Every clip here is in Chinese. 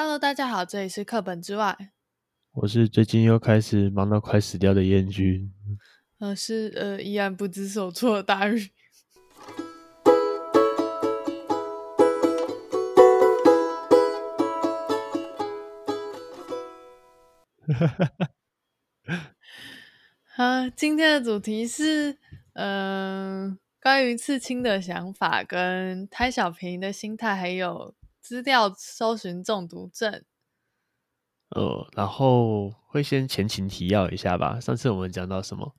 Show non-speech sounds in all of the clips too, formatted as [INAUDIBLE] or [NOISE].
Hello，大家好，这里是课本之外。我是最近又开始忙到快死掉的彦君。我，是呃，依然不知所措的大宇。哈哈哈。好，今天的主题是，嗯、呃，关于刺青的想法，跟贪小便宜的心态，还有资料搜寻中毒症。呃，然后会先前情提要一下吧。上次我们讲到什么？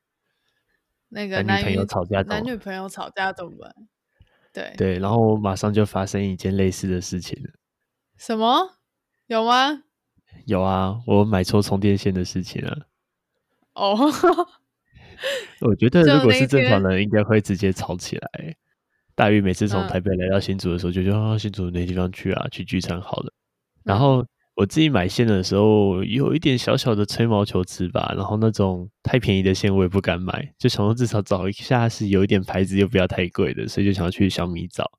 那个男女朋友吵架，男女朋友吵架怎么办？对对，然后马上就发生一件类似的事情了。什么？有吗？有啊，我买错充电线的事情啊。哦，[LAUGHS] 我觉得如果是正常人，应该会直接吵起来。大鱼每次从台北来到新竹的时候，就说、嗯、啊，新竹哪地方去啊？去聚餐好了。然后我自己买线的时候，有一点小小的吹毛求疵吧。然后那种太便宜的线我也不敢买，就想说至少找一下是有一点牌子又不要太贵的，所以就想要去小米找。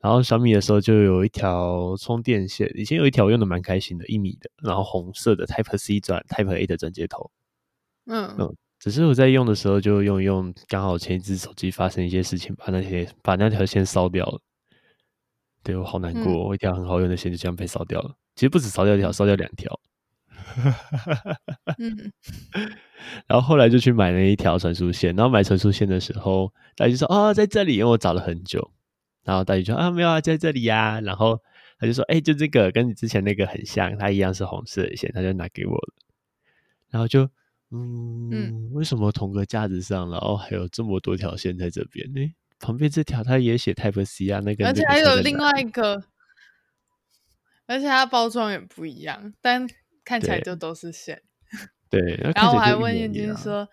然后小米的时候就有一条充电线，以前有一条我用的蛮开心的，一米的，然后红色的 Type C 转 Type A 的转接头。嗯嗯，只是我在用的时候就用一用，刚好前一支手机发生一些事情，把那些把那条线烧掉了。对，我好难过，嗯、我一条很好用的线就这样被烧掉了。其实不止烧掉一条，烧掉两条。[LAUGHS] 嗯，[LAUGHS] 然后后来就去买了一条传输线，然后买传输线的时候，大家就说哦，在这里，因为我找了很久。然后大家就说啊，没有啊，在这里呀、啊。然后他就说，哎、欸，就这个跟你之前那个很像，它一样是红色的线，他就拿给我了。然后就。嗯，嗯，为什么同个架子上，然后还有这么多条线在这边呢？旁边这条它也写 Type C 啊，那个，而且还有另外一个，而且它包装也不一样，但看起来就都是线。对，然后我还问燕君说，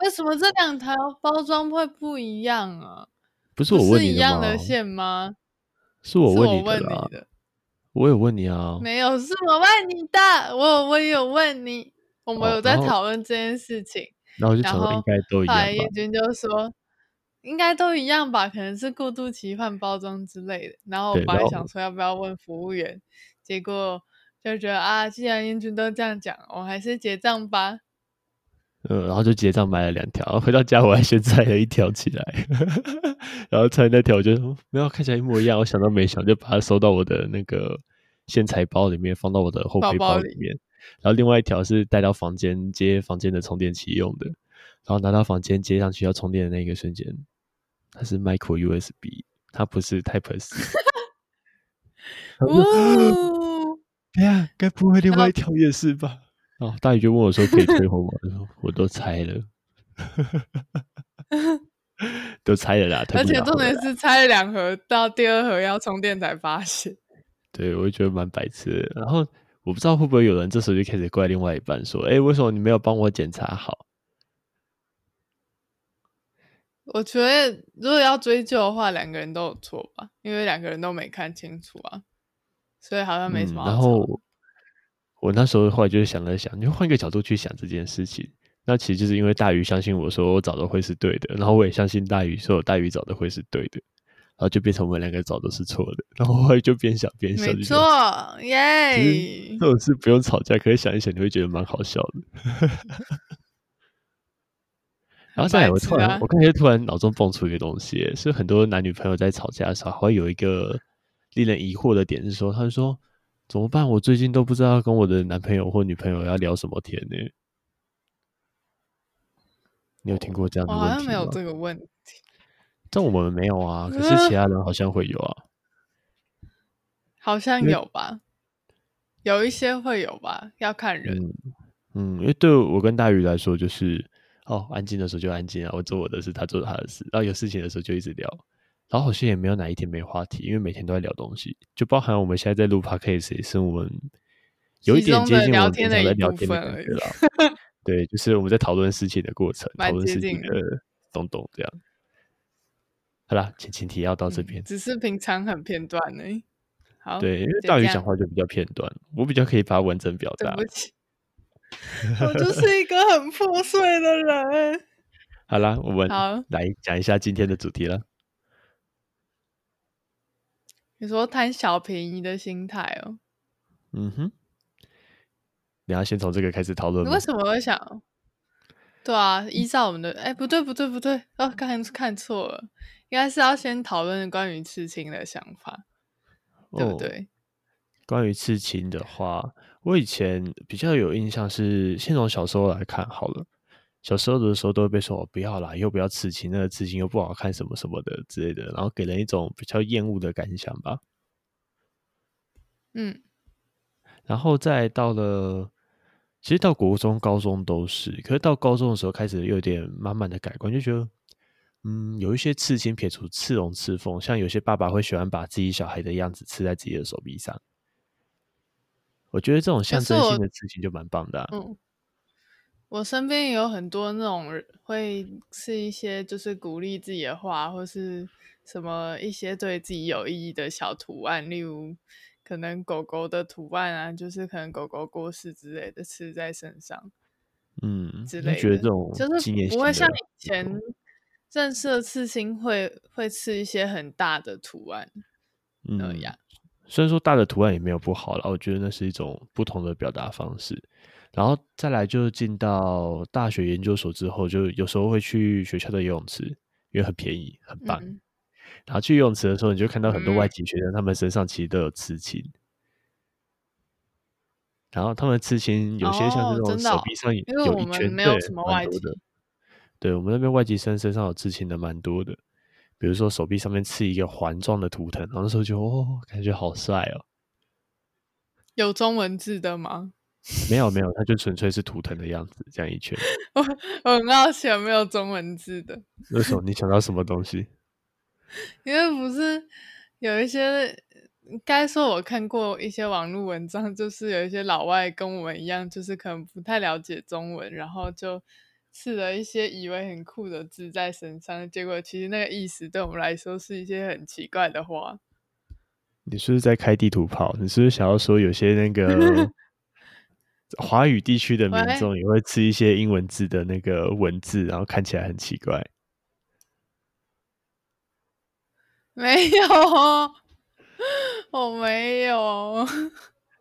为什么这两条包装会不一样啊？不是我问你一样的线吗？是我问你的，我有问你啊，没有，是我问你的，我我有问你。我们有在讨论这件事情，哦、然后，就想说应该都一样吧。彦君就说应该都一样吧，可能是过度期换包装之类的。然后我本来想说要不要问服务员，结果就觉得啊，既然叶军都这样讲，我还是结账吧。嗯，然后就结账买了两条，回到家我还先拆了一条起来，[LAUGHS] 然后拆那条我就说没有看起来一模一样，我想都没想就把它收到我的那个线材包里面，放到我的后背包里面。包包然后另外一条是带到房间接房间的充电器用的，然后拿到房间接上去要充电的那个瞬间，它是 micro USB，它不是 Type C。[LAUGHS] 哦，对呀，该不会另外一条也是吧？哦，大宇就问我说可以退货吗？我都拆了，[LAUGHS] 都拆了啦。[LAUGHS] 而且重点是拆了两盒，到第二盒要充电才发现。对，我就觉得蛮白痴的。然后。我不知道会不会有人这时候就开始怪另外一半，说：“哎，为什么你没有帮我检查好？”我觉得如果要追究的话，两个人都有错吧，因为两个人都没看清楚啊，所以好像没什么、嗯。然后我那时候后来就是想了想，就换一个角度去想这件事情，那其实就是因为大鱼相信我说我找的会是对的，然后我也相信大鱼说我大鱼找的会是对的。然后就变成我们两个找的是错的，然后后来就边想边笑。没错，耶！这种事不用吵架，可以想一想，你会觉得蛮好笑的。然后再来，我突然，我刚才突然脑中蹦出一个东西，是很多男女朋友在吵架的时候，会有一个令人疑惑的点，是说，他就说怎么办？我最近都不知道跟我的男朋友或女朋友要聊什么天呢？你有听过这样的问题吗？我好像没有这个问题。但我们没有啊，可是其他人好像会有啊，好像有吧，有一些会有吧，要看人。嗯，嗯，因为对我跟大宇来说，就是哦，安静的时候就安静啊，我做我的事，他做他的事，然后有事情的时候就一直聊，然后好像也没有哪一天没话题，因为每天都在聊东西，就包含我们现在在录 Podcast 也是我们有一点接近我们平常在聊天的感觉了。对，就是我们在讨论事情的过程，[LAUGHS] 讨论事情的东东这样。好啦，前情提要到这边，只是平常很片段呢。好，对，因为大鱼讲话就比较片段，我比较可以把它完整表达。对不起，[LAUGHS] 我就是一个很破碎的人。好啦，我们好来讲一下今天的主题了。你说贪小便宜的心态哦？嗯哼，你要先从这个开始讨论为什么会想？对啊，依照我们的，哎，不对，不对，不对，哦，刚才看错了，应该是要先讨论关于刺青的想法，对不对？哦，关于刺青的话，我以前比较有印象是，先从小时候来看好了。小时候的时候都会被说不要啦，又不要刺青，那个刺青又不好看，什么什么的之类的，然后给人一种比较厌恶的感想吧。嗯，然后再到了。其实到国中、高中都是，可是到高中的时候开始有点慢慢的改观，就觉得，嗯，有一些刺青撇除刺龙刺凤，像有些爸爸会喜欢把自己小孩的样子刺在自己的手臂上，我觉得这种象征性的刺青就蛮棒的啊。嗯，我身边也有很多那种会刺一些就是鼓励自己的话，或是什么一些对自己有意义的小图案，例如。可能狗狗的图案啊，就是可能狗狗过世之类的刺在身上，嗯，之类的。觉得这种就是不会像以前认识的刺青会会刺一些很大的图案那样。嗯，虽然说大的图案也没有不好了，我觉得那是一种不同的表达方式。然后再来就进到大学研究所之后，就有时候会去学校的游泳池，因为很便宜，很棒。嗯然后去游泳池的时候，你就看到很多外籍学生，他们身上其实都有刺青。嗯、然后他们刺青有些像这种手臂上有一圈，对，蛮多的。对，我们那边外籍生身上有刺青的蛮多的，比如说手臂上面刺一个环状的图腾，然后那时候就哦，感觉好帅哦。有中文字的吗？没有没有，它就纯粹是图腾的样子，这样一圈。[LAUGHS] 我我很好奇有没有中文字的。那时候你想到什么东西？[LAUGHS] 因为不是有一些，该说我看过一些网络文章，就是有一些老外跟我们一样，就是可能不太了解中文，然后就刺了一些以为很酷的字在身上，结果其实那个意思对我们来说是一些很奇怪的话。你是不是在开地图炮？你是不是想要说有些那个 [LAUGHS] 华语地区的民众也会吃一些英文字的那个文字，然后看起来很奇怪？没有，我没有。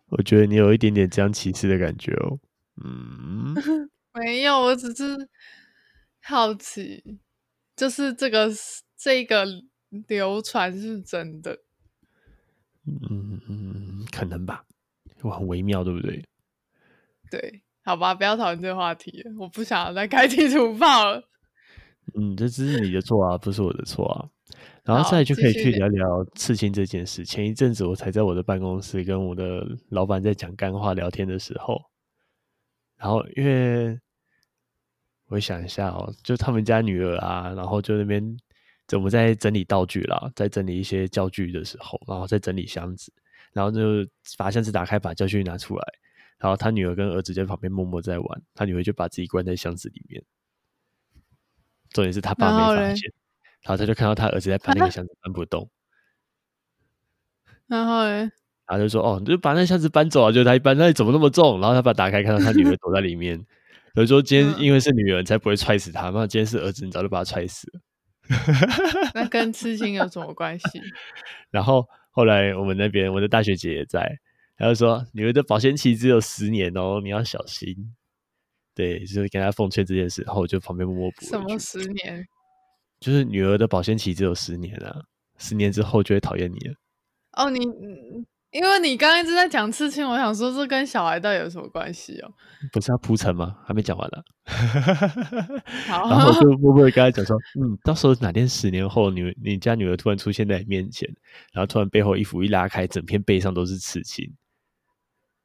我觉得你有一点点这样歧视的感觉哦。嗯，[LAUGHS] 没有，我只是好奇，就是这个这个流传是真的。嗯嗯，可能吧，我很微妙，对不对？对，好吧，不要讨论这个话题，我不想再开地图炮了。嗯，这只是你的错啊，不是我的错啊。然后再就可以去聊聊刺青这件事。前一阵子我才在我的办公室跟我的老板在讲干话聊天的时候，然后因为我想一下哦，就他们家女儿啊，然后就那边我们在整理道具啦，在整理一些教具的时候，然后在整理箱子，然后就把箱子打开，把教具拿出来，然后他女儿跟儿子在旁边默默在玩，他女儿就把自己关在箱子里面，重点是他爸没发现。然后他就看到他儿子在搬那个箱子搬不动，[LAUGHS] 然后呢，然后就说：“哦，你就把那箱子搬走啊！”就他一搬，那怎么那么重？然后他把打开，看到他女儿 [LAUGHS] 躲在里面。所以说今天因为是女儿，才不会踹死他。那今天是儿子，你早就把他踹死了。[LAUGHS] 那跟刺青有什么关系？[LAUGHS] 然后后来我们那边我的大学姐也在，她就说：“女儿的保鲜期只有十年哦，你要小心。”对，就是跟她奉劝这件事。然后我就旁边默默补：“什么十年？”就是女儿的保鲜期只有十年啊，十年之后就会讨厌你了。哦，你因为你刚刚一直在讲刺青，我想说这跟小孩到底有什么关系哦？不是要铺陈吗？还没讲完呢。好，然后就默默跟他讲说，[LAUGHS] 嗯，到时候哪天十年后，你你家女儿突然出现在你面前，然后突然背后衣服一拉开，整片背上都是刺青，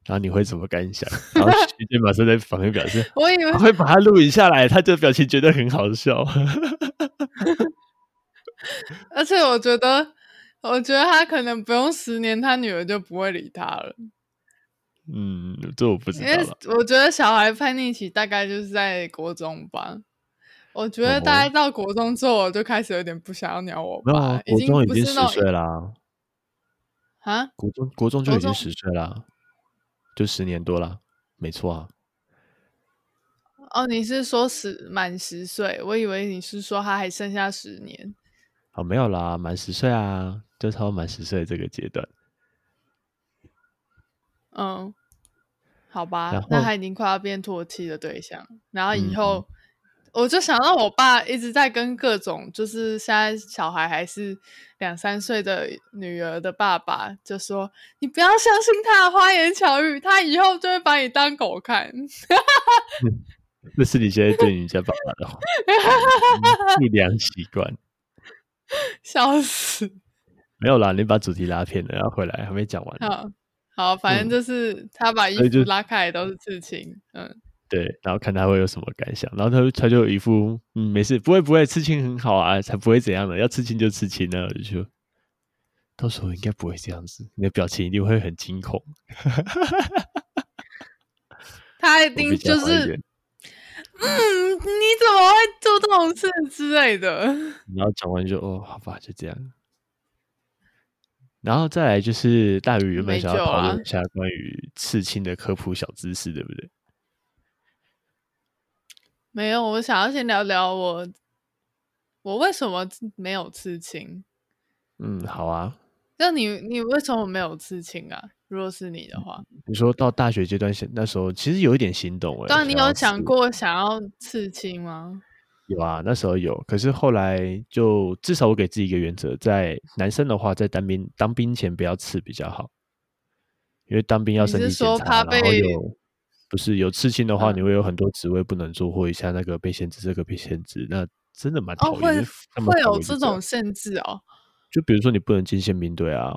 然后你会怎么感想？然后 [LAUGHS] 徐杰马上在旁边表示，我以为会把它录影下来，他这个表情觉得很好笑。[LAUGHS] 而且我觉得，我觉得他可能不用十年，他女儿就不会理他了。嗯，这我不知道。因为我觉得小孩叛逆期大概就是在国中吧。我觉得大概到国中之后，我就开始有点不想要鸟我爸。哦、国中已经十岁啦。啊？国中国中就已经十岁啦，就十年多啦，没错啊。哦，你是说十满十岁？我以为你是说他还剩下十年。哦，没有啦，满十岁啊，就差不多满十岁这个阶段。嗯，好吧，那他已经快要变唾弃的对象，然后以后。嗯我就想到我爸一直在跟各种，就是现在小孩还是两三岁的女儿的爸爸，就说：“你不要相信他的花言巧语，他以后就会把你当狗看。嗯”那是你现在对你家爸爸的话，[LAUGHS] 不良习惯。[LAUGHS] 笑死！没有啦，你把主题拉偏了，然后回来还没讲完。好，好，反正就是他把衣服拉开都是刺青，嗯。对，然后看他会有什么感想，然后他他就有一副嗯没事，不会不会，刺青很好啊，才不会怎样的，要刺青就刺青呢，我就说，到时候应该不会这样子，你的表情一定会很惊恐，他一 [LAUGHS] 定就是，嗯，你怎么会做这种事之类的？[LAUGHS] 然后讲完就哦，好吧，就这样，然后再来就是大鱼原本想要讨论一下关于刺青的科普小知识，对不对？没有，我想要先聊聊我，我为什么没有刺青？嗯，好啊。那你你为什么没有刺青啊？如果是你的话，你说到大学阶段，那时候其实有一点心动哎。当你有想过想要刺青吗？有啊，那时候有。可是后来就至少我给自己一个原则，在男生的话，在当兵当兵前不要刺比较好，因为当兵要身体检查，然后有。不是有刺青的话，你会有很多职位不能做，或一下那个被限制，这个被限制，那真的蛮讨厌。会会有这种限制哦？就比如说你不能进宪兵队啊，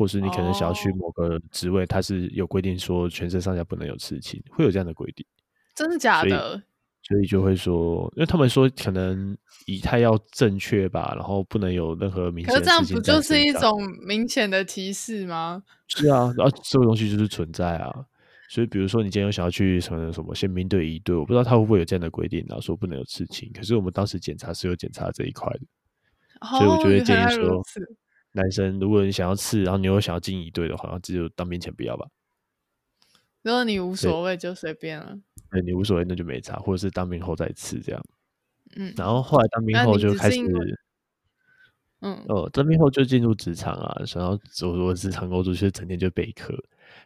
或是你可能想要去某个职位，它是有规定说全身上下不能有刺青，会有这样的规定。真的假的？所以就会说，因为他们说可能仪态要正确吧，然后不能有任何明显。可是这样不就是一种明显的提示吗？是啊，然后这个东西就是存在啊。所以，比如说，你今天有想要去什么什么宪兵队、一队，我不知道他会不会有这样的规定，然后说不能有刺青。可是我们当时检查是有检查这一块的，哦、所以我就会建议说，男生如果你想要刺，然后你又想要进一队的话，只有当兵前不要吧。如果你无所谓，就随便了。对，你无所谓，那就没差，或者是当兵后再刺这样。嗯，然后后来当兵后就开始。嗯，哦，当兵后就进入职场啊，然后走入职场工作，就整天就备课。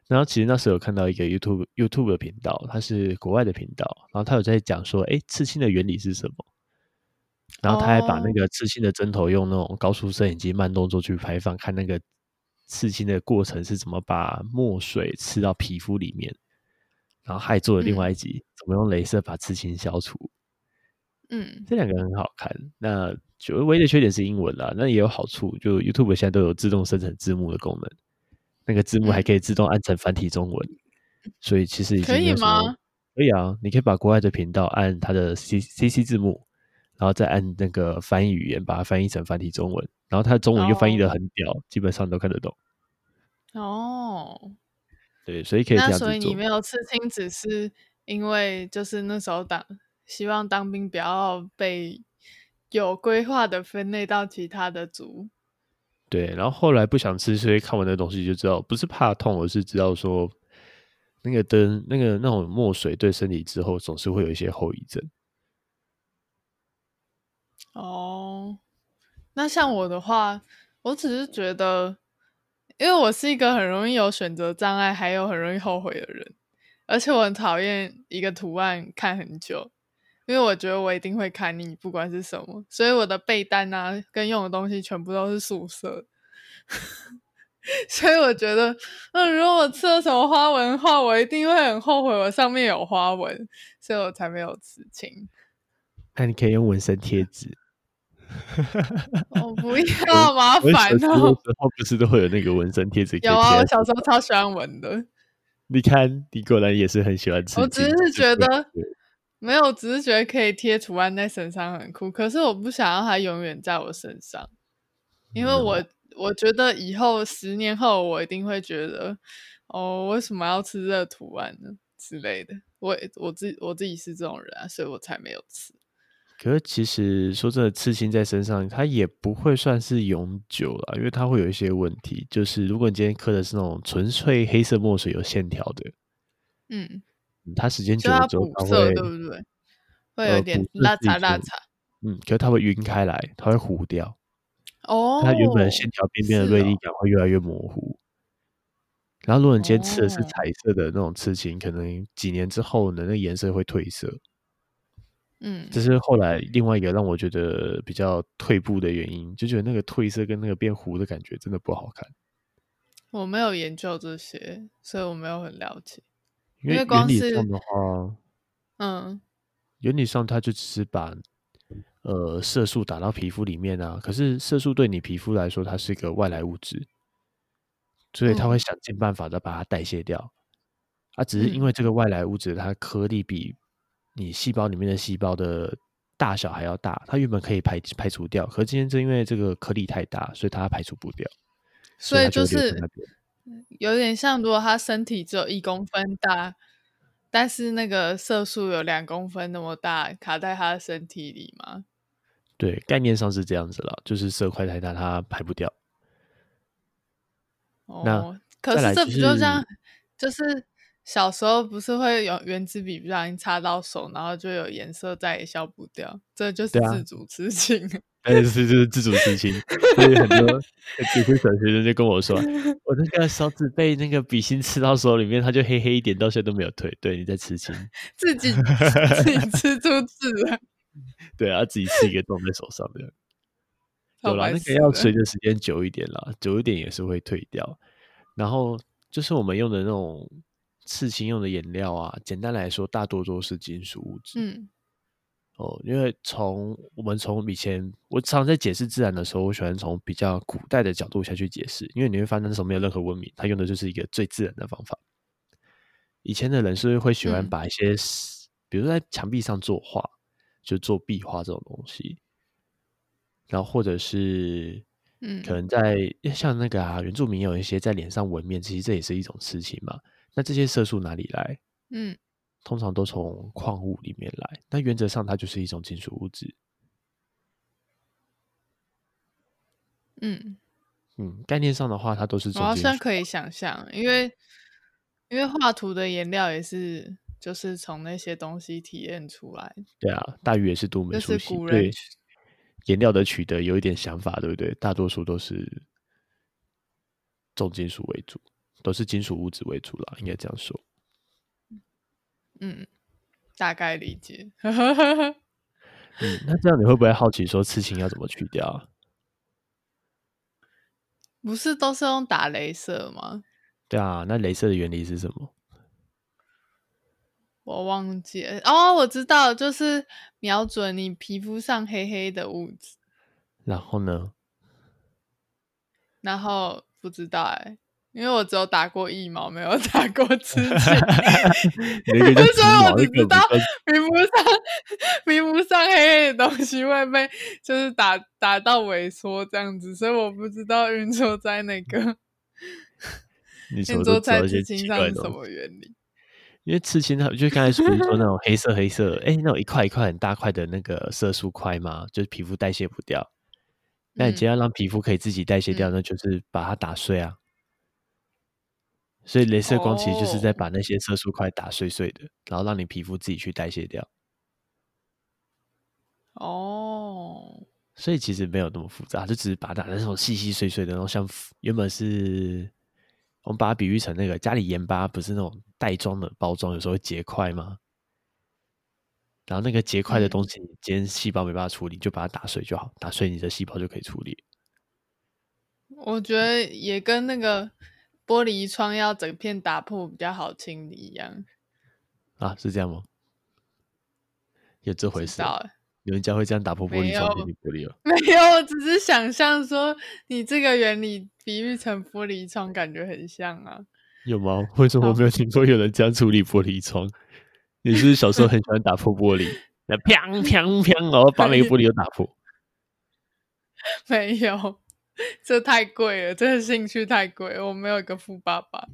然后其实那时候有看到一个 YouTube YouTube 的频道，它是国外的频道，然后他有在讲说，哎，刺青的原理是什么？然后他还把那个刺青的针头用那种高速摄影机慢动作去拍放，看那个刺青的过程是怎么把墨水刺到皮肤里面。然后还做了另外一集，嗯、怎么用镭射把刺青消除。嗯，这两个很好看。那就唯一的缺点是英文啦，那也有好处，就 YouTube 现在都有自动生成字幕的功能，那个字幕还可以自动按成繁体中文，嗯、所以其实已经可以吗？可以啊，你可以把国外的频道按它的 C C C 字幕，然后再按那个翻译语言把它翻译成繁体中文，然后它的中文又翻译的很屌，哦、基本上都看得懂。哦，对，所以可以这样。那所以你没有刺青，只是因为就是那时候当希望当兵不要被。有规划的分类到其他的组，对，然后后来不想吃，所以看完那东西就知道，不是怕痛，而是知道说，那个灯，那个那种墨水对身体之后总是会有一些后遗症。哦，那像我的话，我只是觉得，因为我是一个很容易有选择障碍，还有很容易后悔的人，而且我很讨厌一个图案看很久。因为我觉得我一定会看腻，不管是什么，所以我的被单啊跟用的东西全部都是素色。[LAUGHS] 所以我觉得，那如果我吃了什么花纹的话，我一定会很后悔，我上面有花纹，所以我才没有刺青。那你可以用纹身贴纸。我不要，麻烦哦。[LAUGHS] 小时候不是都会有那个纹身贴纸？有啊，我小时候超喜欢纹的。你看，你果然也是很喜欢吃。我只是觉得。没有，只是觉得可以贴图案在身上很酷，可是我不想让它永远在我身上，因为我、嗯、我觉得以后十年后我一定会觉得，哦，为什么要吃这个图案呢之类的。我我自我自己是这种人啊，所以我才没有吃。可是其实说真的，刺青在身上它也不会算是永久了，因为它会有一些问题，就是如果你今天刻的是那种纯粹黑色墨水有线条的，嗯。它时间久了之后，它会，对不对？会有点拉碴拉碴。嗯，可是它会晕开来，它会糊掉。哦。它原本线条边边的锐利感会越来越模糊。然后如果你今天刺的是彩色的那种刺青，可能几年之后呢，那颜色会褪色。嗯，这是后来另外一个让我觉得比较退步的原因，就觉得那个褪色跟那个变糊的感觉真的不好看。我没有研究这些，所以我没有很了解。因为原理上的话，嗯，原理上它就只是把呃色素打到皮肤里面啊，可是色素对你皮肤来说，它是一个外来物质，所以它会想尽办法的把它代谢掉。啊，只是因为这个外来物质，它颗粒比你细胞里面的细胞的大小还要大，它原本可以排排除掉，可是今天就因为这个颗粒太大，所以它排除不掉。所以就是有点像，如果他身体只有一公分大，但是那个色素有两公分那么大，卡在他的身体里嘛？对，概念上是这样子了，就是色块太大，它排不掉。哦，那可是这不就这样？就是小时候不是会有原子笔不小心擦到手，然后就有颜色再也消不掉，这就是自主刺青。[LAUGHS] 哎，是就是自主刺青，所以很多皮肤科学生就跟我说，[LAUGHS] 我那个手指被那个笔芯刺到手里面，它就黑黑一点，到现在都没有退。对，你在刺青，自己 [LAUGHS] 自己吃出刺了，对啊，自己刺一个洞在手上的，有啦，那个要随着时间久一点啦，久一点也是会退掉。然后就是我们用的那种刺青用的颜料啊，简单来说，大多都是金属物质。嗯。哦，因为从我们从以前，我常常在解释自然的时候，我喜欢从比较古代的角度下去解释，因为你会发现那时候没有任何文明，它用的就是一个最自然的方法。以前的人是会喜欢把一些，嗯、比如说在墙壁上作画，就做壁画这种东西，然后或者是，嗯，可能在像那个啊，原住民有一些在脸上纹面，其实这也是一种刺青嘛。那这些色素哪里来？嗯。通常都从矿物里面来，那原则上它就是一种金属物质。嗯嗯，概念上的话，它都是。我好像可以想象，因为因为画图的颜料也是就是从那些东西提炼出来。对啊，大鱼也是读美术系，对颜料的取得有一点想法，对不对？大多数都是重金属为主，都是金属物质为主啦，应该这样说。嗯，大概理解。[LAUGHS] 嗯，那这样你会不会好奇说刺青要怎么去掉啊？不是都是用打镭射吗？对啊，那镭射的原理是什么？我忘记了哦，我知道，就是瞄准你皮肤上黑黑的物质。然后呢？然后不知道哎、欸。因为我只有打过疫苗，没有打过 [LAUGHS] 刺青，[LAUGHS] 所以我只知道皮肤上皮肤上黑黑的东西会被就是打打到萎缩这样子，所以我不知道运作在那个运作在刺青上是什么原理。因为刺青它就刚才说说 [LAUGHS] 那种黑色黑色，哎、欸，那种一块一块很大块的那个色素块嘛，就是皮肤代谢不掉。那你既然让皮肤可以自己代谢掉，嗯、那就是把它打碎啊。所以，镭射光其实就是在把那些色素块打碎碎的，oh. 然后让你皮肤自己去代谢掉。哦，所以其实没有那么复杂，就只是把它打那种细细碎碎的，然后像原本是我们把它比喻成那个家里盐巴，不是那种袋装的包装，有时候会结块吗？然后那个结块的东西，你今天细胞没办法处理，就把它打碎就好，打碎你的细胞就可以处理。我觉得也跟那个。玻璃窗要整片打破比较好清理一样啊？是这样吗？有这回事？有人家会这样打破玻璃窗玻璃吗？[LAUGHS] 没有，我只是想象说你这个原理比喻成玻璃窗，感觉很像啊。有吗？[LAUGHS] 为什么我没有听说有人这样处理玻璃窗？你是小时候很喜欢打破玻璃？那 [LAUGHS] 砰砰砰，然后把每个玻璃都打破？没有。[LAUGHS] 这太贵了，这个兴趣太贵，我没有一个富爸爸。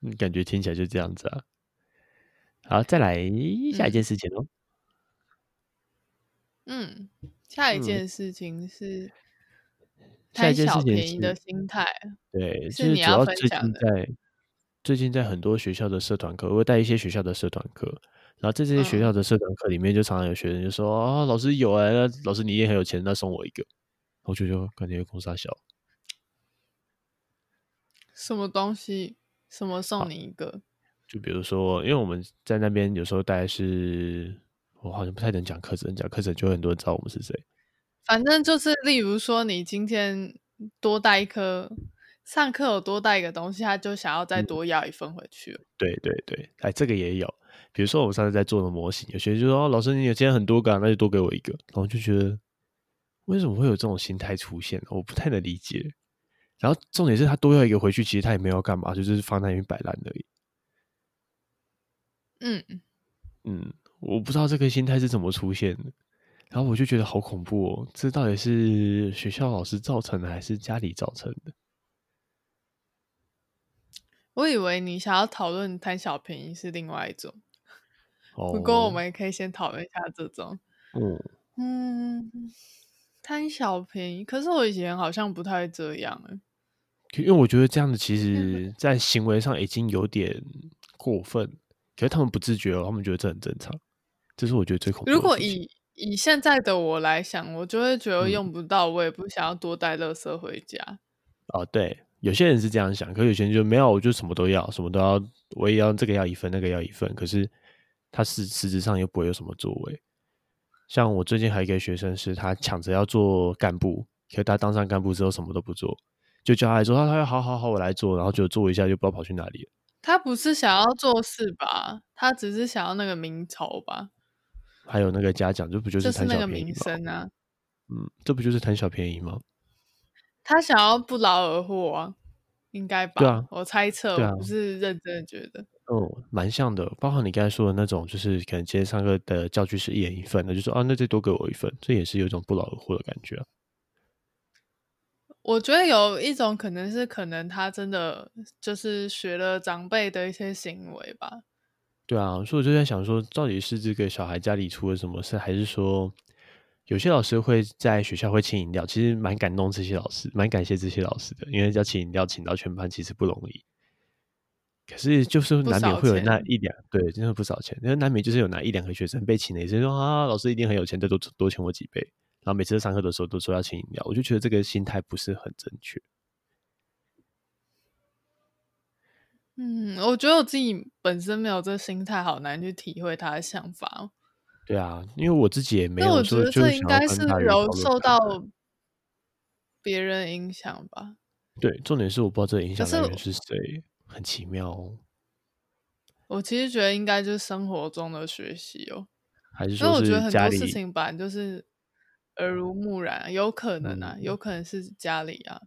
嗯，感觉听起来就这样子啊。好，再来下一件事情喽。嗯，下一件事情是贪小便宜的心态。对，是主要最近在最近在很多学校的社团课，我会带一些学校的社团课，然后在这些学校的社团课里面，就常常有学生就说：“哦，老师有啊，那老师你也很有钱，那送我一个。”我觉得感觉有空杀小，什么东西？什么送你一个？就比如说，因为我们在那边有时候带是，我好像不太能讲课程，讲课程就很多人知道我们是谁。反正就是，例如说，你今天多带一颗，上课有多带一个东西，他就想要再多要一份回去。嗯。对对对，哎，这个也有。比如说，我们上次在做的模型，有些人就说：“哦，老师，你有今天很多个，那就多给我一个。”然后就觉得，为什么会有这种心态出现？我不太能理解。然后重点是他多要一个回去，其实他也没有干嘛，就就是放在那边摆烂而已。嗯嗯，我不知道这个心态是怎么出现的，然后我就觉得好恐怖哦！这到底是学校老师造成的，还是家里造成的？我以为你想要讨论贪小便宜是另外一种，哦、不过我们也可以先讨论一下这种。嗯嗯，贪小便宜，可是我以前好像不太这样哎，因为我觉得这样子其实在行为上已经有点过分。可是他们不自觉哦，他们觉得这很正常，这是我觉得最恐怖的。如果以以现在的我来想，我就会觉得用不到，我也不想要多带垃圾回家。嗯。哦，对，有些人是这样想，可是有些人就没有，我就什么都要，什么都要，我也要这个要一份，那个要一份。可是他实实质上又不会有什么作为。像我最近还有一个学生，是他抢着要做干部，可是他当上干部之后什么都不做，就叫他来做，他他说好好好，我来做，然后就做一下，就不知道跑去哪里了。他不是想要做事吧？他只是想要那个名头吧？还有那个嘉奖，这不就是贪小便宜吗？就是那个名声啊？嗯，这不就是贪小便宜吗？他想要不劳而获啊，应该吧？对啊，我猜测，对啊，我不是认真的觉得。嗯，蛮像的，包括你刚才说的那种，就是可能今天上课的教具是一人一份的，就说啊，那再多给我一份，这也是有一种不劳而获的感觉啊。我觉得有一种可能是，可能他真的就是学了长辈的一些行为吧。对啊，所以我就在想说，到底是这个小孩家里出了什么事，还是说有些老师会在学校会请饮料？其实蛮感动这些老师，蛮感谢这些老师的，因为要请饮料请到全班其实不容易。可是就是难免会有那一两，对，真的不少钱。因为难免就是有那一两个学生被请了，也是说啊，老师一定很有钱，再多多请我几杯。然后每次上课的时候都说要请饮料，我就觉得这个心态不是很正确。嗯，我觉得我自己本身没有这个心态，好难去体会他的想法。对啊，因为我自己也没有。那我觉得这应该是有受到别人影响吧。对，重点是我不知道这个影响的人是谁，很奇妙哦。我其实觉得应该就是生活中的学习哦，还是说是？因为我觉得很多事情本来就是。耳濡目染，有可能啊，有可能是家里啊，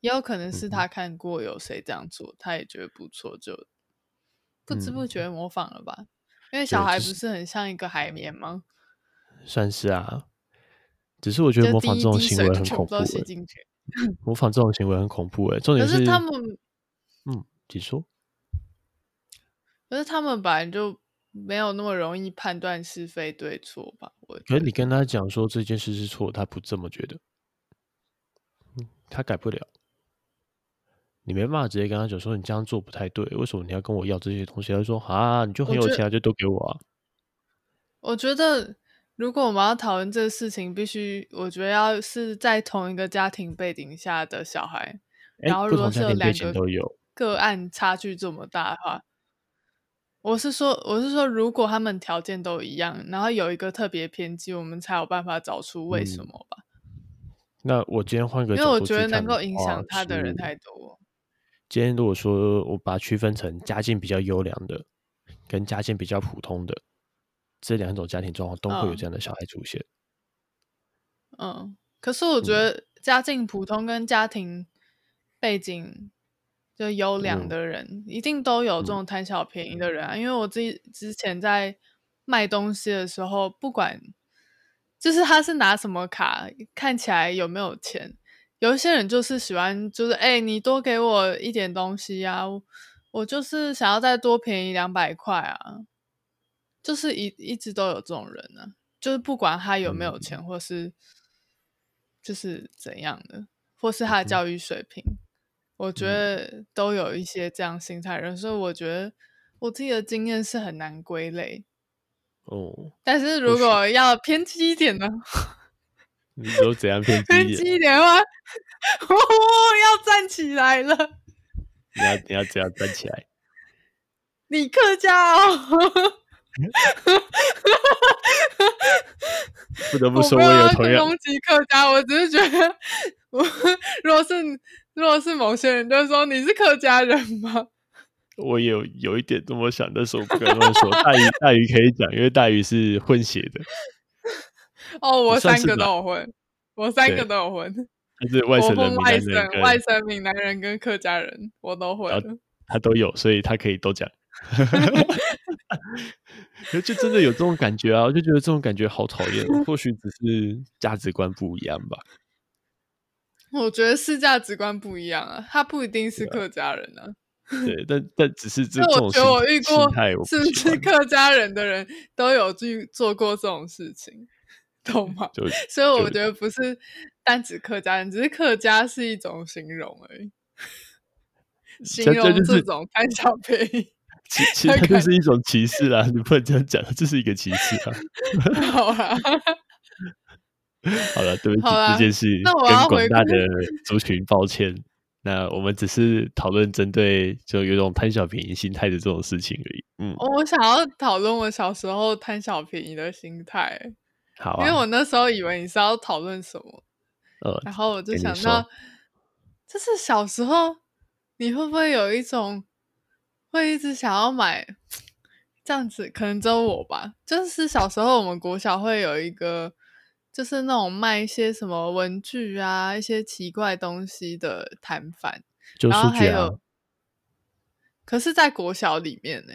也有可能是他看过有谁这样做，他也觉得不错，就不知不觉模仿了吧。嗯。因为小孩不是很像一个海绵吗？算是啊，只是我觉得模仿这种行为很恐怖。模仿这种行为很恐怖哎，重点是，是他们，嗯，你说，可是他们本来就。没有那么容易判断是非对错吧？我可是你跟他讲说这件事是错，他不这么觉得，嗯，他改不了。你没办法直接跟他讲说你这样做不太对，为什么你要跟我要这些东西？他说啊，你就很有钱，就都给我啊。我觉得如果我们要讨论这个事情，必须我觉得要是在同一个家庭背景下的小孩，然后如果是有两个个案差距这么大的话。我是说，我是说，如果他们条件都一样，然后有一个特别偏激，我们才有办法找出为什么吧。嗯、那我今天换个，因为我觉得能够影响他的人太多。今天如果说我把它区分成家境比较优良的，跟家境比较普通的这两种家庭状况，都会有这样的小孩出现。嗯，嗯，可是我觉得家境普通跟家庭背景。就优良的人、嗯、一定都有这种贪小便宜的人啊，嗯、因为我自己之前在卖东西的时候，不管就是他是拿什么卡，看起来有没有钱，有一些人就是喜欢，就是哎、欸，你多给我一点东西啊，我，我就是想要再多便宜两百块啊，就是一一直都有这种人呢、啊，就是不管他有没有钱，或是就是怎样的，或是他的教育水平。嗯我觉得都有一些这样心态人，嗯，所以我觉得我自己的经验是很难归类。哦，但是如果要偏激一点呢？[LAUGHS] 你说怎样偏激一点？偏激一点的话，哦，要站起来了。你要你要怎样站起来。你客家哦。[LAUGHS] 不得不说，我有同样攻击客家。我只是觉得，我如果是如果是某些人，就是说你是客家人吗？我有有一点这么想，但是我不敢这么说。大鱼大鱼可以讲，因为大鱼是混血的。哦，我三个都有混，我三个都有混。他是外省人、外省外省闽南人跟客家人，我都混。他都有，所以他可以都讲。[LAUGHS] 就真的有这种感觉啊！我就觉得这种感觉好讨厌。或许只是价值观不一样吧。我觉得是价值观不一样啊，他不一定是客家人啊。对，但但只是这 [LAUGHS] 种。我觉得我遇过不是不是客家人的人都有去做过这种事情，懂吗？[LAUGHS] 所以我觉得不是单指客家人，只是客家是一种形容而已，形容这种贪小便宜。其其实它就是一种歧视啦，你不能这样讲，这是一个歧视啊。[LAUGHS] 好啦，好了，对不起，这件事跟广大的族群抱歉。那我们只是讨论针对就有种贪小便宜心态的这种事情而已。嗯，我想要讨论我小时候贪小便宜的心态。好啊，因为我那时候以为你是要讨论什么，呃，然后我就想到，就是小时候你会不会有一种。会一直想要买这样子，可能只有我吧。就是小时候，我们国小会有一个，就是那种卖一些什么文具啊、一些奇怪东西的摊贩，然后还有，可是，在国小里面呢，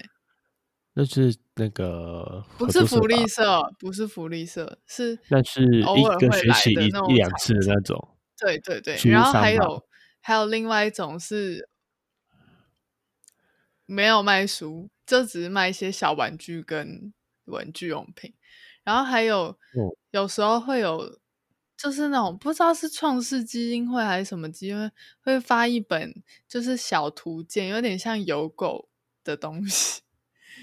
那是那个不是福利社，不是福利社，是那是一个学期一一两次的那种。对对对，然后还有还有另外一种是。没有卖书，就只是卖一些小玩具跟文具用品，然后还有、嗯、有时候会有，就是那种不知道是创世基金会还是什么基金会，会发一本就是小图鉴，有点像有狗的东西，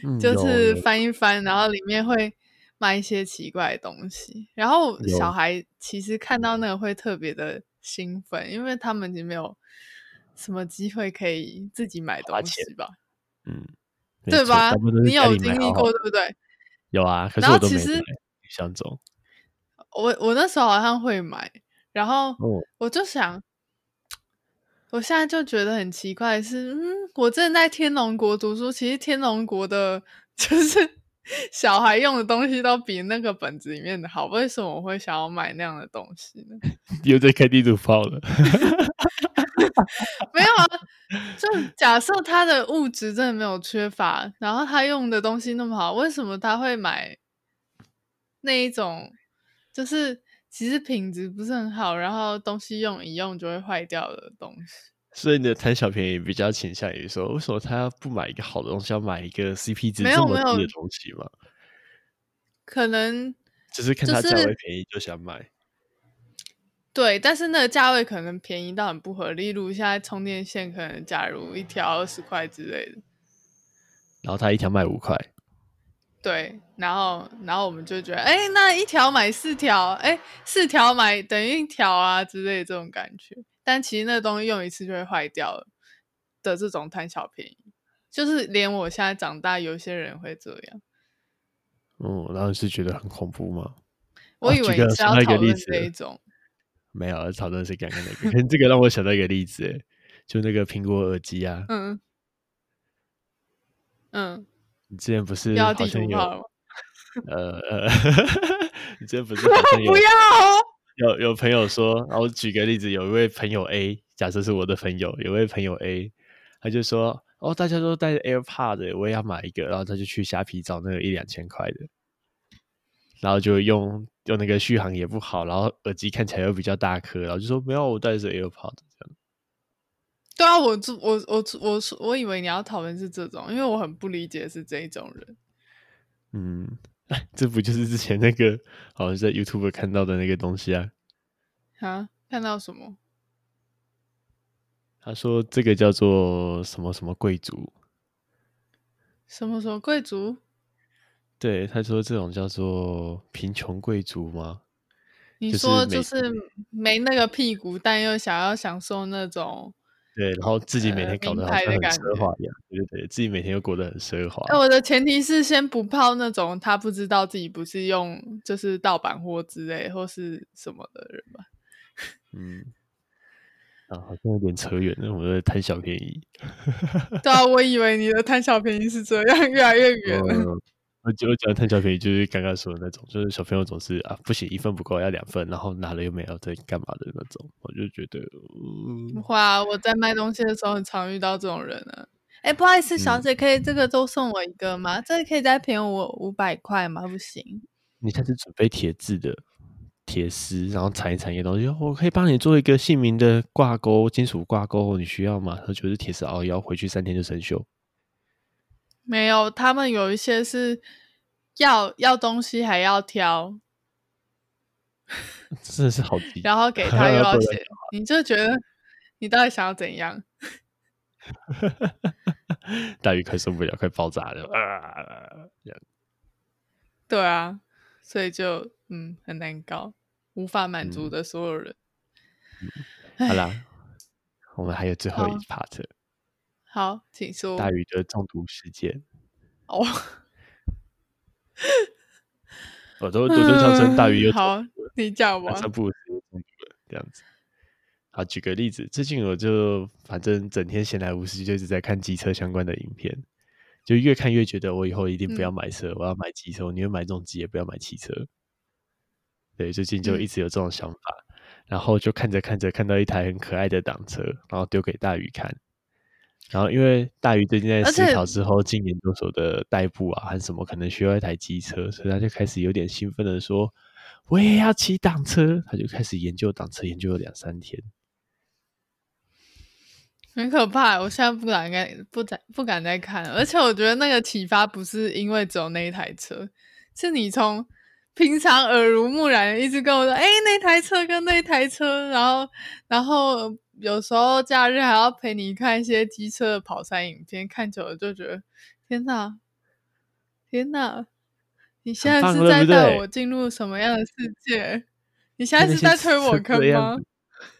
嗯、就是翻一翻，然后里面会卖一些奇怪的东西，然后小孩其实看到那个会特别的兴奋，因为他们已经没有什么机会可以自己买东西吧。嗯，对吧？你有经历过对不对？有啊，可是我都没买。想走，我我那时候好像会买，然后我就想，哦、我现在就觉得很奇怪是，嗯，我之前在天龙国读书，其实天龙国的 [LAUGHS] 就是小孩用的东西都比那个本子里面的好，为什么我会想要买那样的东西呢？[LAUGHS] 又在开地图炮了。[LAUGHS] 没有啊，就假设他的物质真的没有缺乏，然后他用的东西那么好，为什么他会买那一种？就是其实品质不是很好，然后东西用一用就会坏掉的东西。所以你的贪小便宜比较倾向于说，为什么他要不买一个好的东西，要买一个 CP 值这么低的东西吗？可能只是看它价位便宜就想买。对，但是那个价位可能便宜到很不合理，例如现在充电线可能假如一条二十块之类的，然后他一条卖五块，对，然后然后我们就觉得，哎，那一条买四条，哎，四条买等于一条啊之类的这种感觉，但其实那个东西用一次就会坏掉了的这种贪小便宜，就是连我现在长大，有些人会这样。嗯，然后是觉得很恐怖吗？我以为你是要讨论这一种。[LAUGHS] 没有，讨论是刚刚那个。[LAUGHS] 这个让我想到一个例子，哎，就那个苹果耳机啊。嗯嗯。[LAUGHS] 你之前不是好像有？呃呃，你之前不是好像有？不要。有有朋友说，然后我举个例子，有一位朋友 A，假设是我的朋友，有位朋友 A，他就说，哦，大家都带着 AirPod，我也要买一个，然后他就去虾皮找那个一两千块的，然后就用。用那个续航也不好，然后耳机看起来又比较大颗，然后就说没有，我带着 AirPods 这样。对啊，我我我我我以为你要讨论是这种，因为我很不理解是这一种人。嗯，[LAUGHS] 这不就是之前那个好像在 YouTube 看到的那个东西啊？啊，看到什么？他说这个叫做什么什么贵族？什么什么贵族？对，他说这种叫做贫穷贵族吗？你说就是没那个屁股，但又想要享受那种对，然后自己每天搞得好像很奢华一样，对对对，自己每天又过得很奢华。那，我的前提是先不泡那种他不知道自己不是用就是盗版货之类或是什么的人吧。[LAUGHS] 嗯，啊，好像有点扯远了，我在贪小便宜。对啊，我以为你的贪小便宜是这样，越来越远了。嗯我就讲贪小便宜，就是刚刚说的那种，就是小朋友总是啊，不行，一份不够，要两份，然后拿了又没有，在干嘛的那种，我就觉得，嗯，哇，我在卖东西的时候很常遇到这种人啊。哎，不好意思，小姐，可以这个都送我一个吗？嗯、这个可以再便宜我五百块吗？不行。你下次准备铁质的铁丝，然后缠一缠一个东西，我可以帮你做一个姓名的挂钩，金属挂钩，你需要吗？他觉得铁丝熬腰，回去三天就生锈。没有，他们有一些是要要东西还要挑，[LAUGHS] 真的是好低。然后给他 [LAUGHS] 又要钱，你就觉得你到底想要怎样？[LAUGHS] 大鱼快受不了，快爆炸了啊！这样。对啊，所以就嗯很难搞，无法满足的所有人。嗯嗯、好啦，我们还有最后一 part。好，请说。大鱼的中毒事件。哦，我都我都叫声大鱼又好，你讲吧。三不五时中毒了，这样子。好，举个例子，最近我就反正整天闲来无事，就一直在看机车相关的影片，就越看越觉得我以后一定不要买车，嗯、我要买机车，我宁愿买这种机，也不要买汽车。对，最近就一直有这种想法，嗯、然后就看着看着，看到一台很可爱的挡车，然后丢给大鱼看。然后，因为大鱼最近在思考之后进研究所的代步啊，还是什么可能需要一台机车，所以他就开始有点兴奋的说：“我也要骑挡车。”他就开始研究挡车，研究了两三天，很可怕。我现在不敢，敢不敢不敢再看。而且我觉得那个启发不是因为只有那一台车，是你从平常耳濡目染一直跟我说：“哎，那台车跟那台车。”然后，然后。有时候假日还要陪你看一些机车的跑山影片，看久了就觉得天哪，天哪！你现在是在带我进入什么样的世界？你现在是在推我坑吗？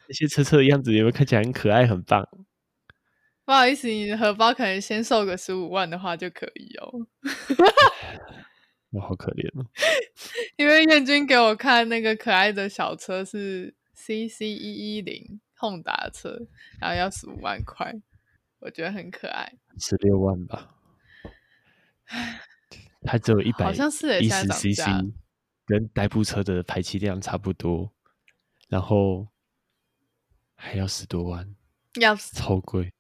那些车车的样子有没有看起来很可爱、很棒？[LAUGHS] 不好意思，你的荷包可能先瘦个十五万的话就可以哦。[LAUGHS] 我好可怜哦，[LAUGHS] 因为燕君给我看那个可爱的小车是 CC 一一零。碰打车，然后要十五万块，我觉得很可爱。十六万吧，它只有一百，好像是一十 CC，跟代步车的排气量差不多，然后还要十多万，要超贵。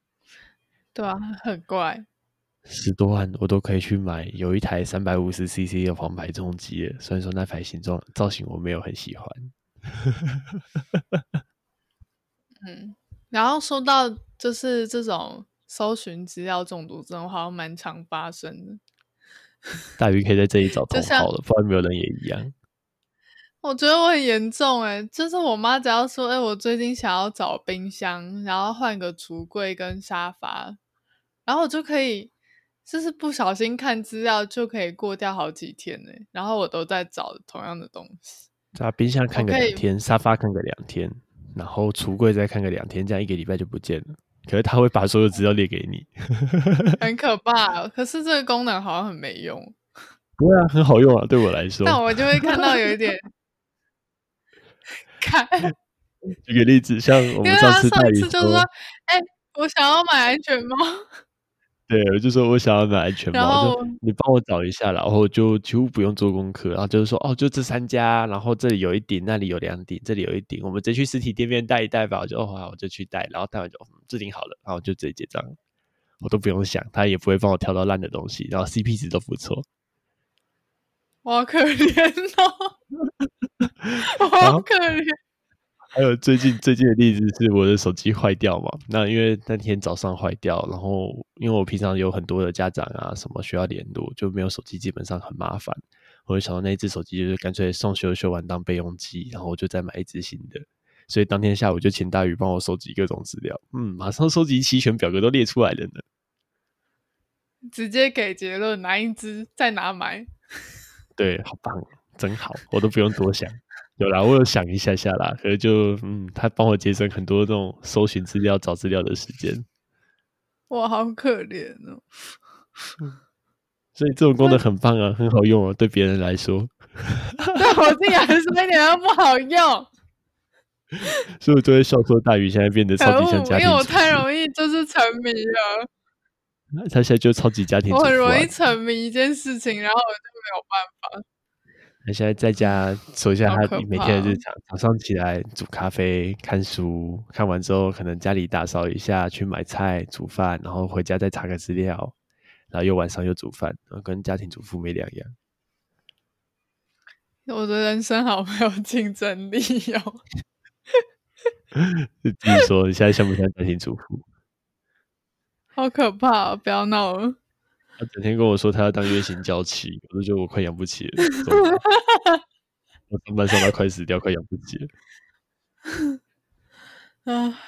对啊，很怪。十多万我都可以去买，有一台三百五十 CC 的黄牌重机，虽然说那台形状造型我没有很喜欢。[LAUGHS] 嗯，然后说到就是这种搜寻资料中毒这种，好像蛮常发生的。[LAUGHS] 大鱼可以在这里找同好了，不然没有人也一样。[LAUGHS] 我觉得我很严重哎，就是我妈只要说哎，我最近想要找冰箱，然后换个橱柜跟沙发，然后我就可以，就是不小心看资料就可以过掉好几天呢。然后我都在找同样的东西，在冰箱看个两天，沙发看个两天。然后橱柜再看个两天，这样一个礼拜就不见了。可是他会把所有资料列给你，[LAUGHS] 很可怕。可是这个功能好像很没用。不会啊，很好用啊，对我来说。但我就会看到有一点，[LAUGHS] 看。举个例子，像我们上次，上次就说：“哎，我想要买安全帽。”对，我就说我想要买安全帽，就你帮我找一下，然后就几乎不用做功课，然后就是说哦，就这三家，然后这里有一顶，那里有两顶，这里有一顶，我们直接去实体店面带一带吧。我就哦好，我就去带，然后带完就置顶好了，然后就直接结账，我都不用想，他也不会帮我挑到烂的东西，然后 CP 值都不错。我好可怜哦，[LAUGHS] 我好可怜。还有最近最近的例子是我的手机坏掉嘛？那因为那天早上坏掉，然后因为我平常有很多的家长啊什么需要联络，就没有手机基本上很麻烦。我就想到那一只手机就是干脆送修修完当备用机，然后我就再买一只新的。所以当天下午就请大宇帮我收集各种资料，嗯，马上收集齐全，表格都列出来了呢。[LAUGHS] 直接给结论，哪一只在哪买？[LAUGHS] 对，好棒，真好，我都不用多想。有啦，我有想一下下啦，可是就嗯，他帮我节省很多这种搜寻资料、找资料的时间。[LAUGHS] 哇，好可怜哦！所以这种功能很棒啊，很好用哦，对别人来说。[LAUGHS] 对我自己来说一点都不好用。所以我就会笑说，大鱼现在变得超级像家庭，因为我太容易就是沉迷了。他现在就超级家庭，啊，我很容易沉迷一件事情，然后我就没有办法。他现在在家说一下他每天的日常：早上起来煮咖啡、看书，看完之后可能家里打扫一下，去买菜、煮饭，然后回家再查个资料，然后又晚上又煮饭，然后跟家庭主妇没两样。我的人生好没有竞争力哟。就自己说，你现在像不像家庭主妇？好可怕、哦！不要闹了。他整天跟我说他要当月薪娇妻，我都觉得我快养不起了。我上班上到快死掉，快养不起了。[LAUGHS] 啊！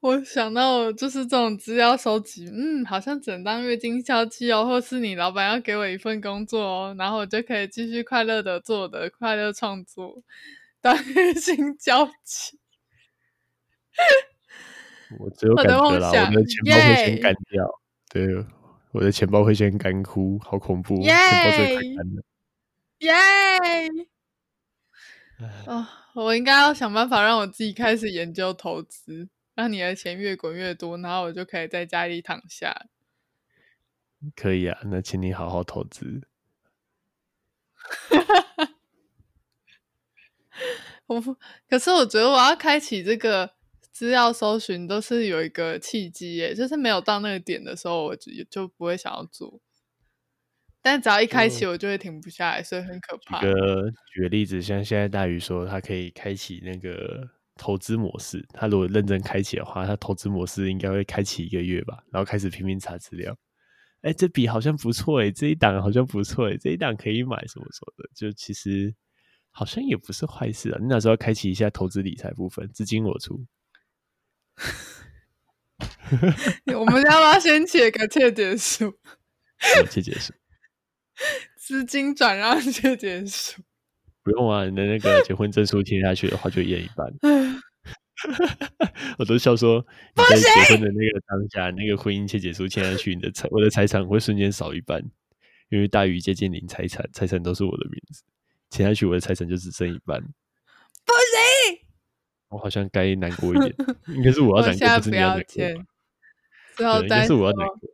我想到就是这种资料收集，嗯，好像只能当月经娇妻哦，或是你老板要给我一份工作哦，然后我就可以继续快乐的做我的快乐创作，当月薪娇妻。我只有感觉啦，我的钱包会先干掉。对，我的钱包会先干枯，好恐怖！钱包最快干的。耶！哦，我应该要想办法让我自己开始研究投资，让你的钱越滚越多，然后我就可以在家里躺下。可以啊，那请你好好投资。[LAUGHS] 我不，可是我觉得我要开启这个。资料搜寻都是有一个契机耶，就是没有到那个点的时候，我就就不会想要做。但只要一开启，我就会停不下来，所以很可怕。举个举个例子，像现在大鱼说，他可以开启那个投资模式。他如果认真开启的话，他投资模式应该会开启一个月吧，然后开始拼命查资料。哎，这笔好像不错哎，这一档好像不错哎，这一档可以买什么什么的，就其实好像也不是坏事啊。你那时候要开启一下投资理财部分，资金我出。[LAUGHS] 我们要不要先写个切结书？切结书，资金转让切结书。不用啊，你的那个结婚证书签下去的话，就验一半。[LAUGHS] 我都笑说，你在结婚的那个当下，那个婚姻切结书签下去，你的财，我的财产会瞬间少一半，因为大鱼接近零财产，财产都是我的名字，签下去我的财产就只剩一半。不行。我好像该难过一点，[LAUGHS] 应该是我要难过，不是你要难过。最后，应该是我要难过。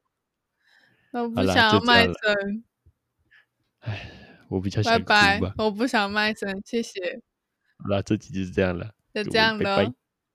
我不想要卖身。哎，我比较想。拜拜，我不想卖身，谢谢。好了，这集就是这样了，就这样了。拜拜。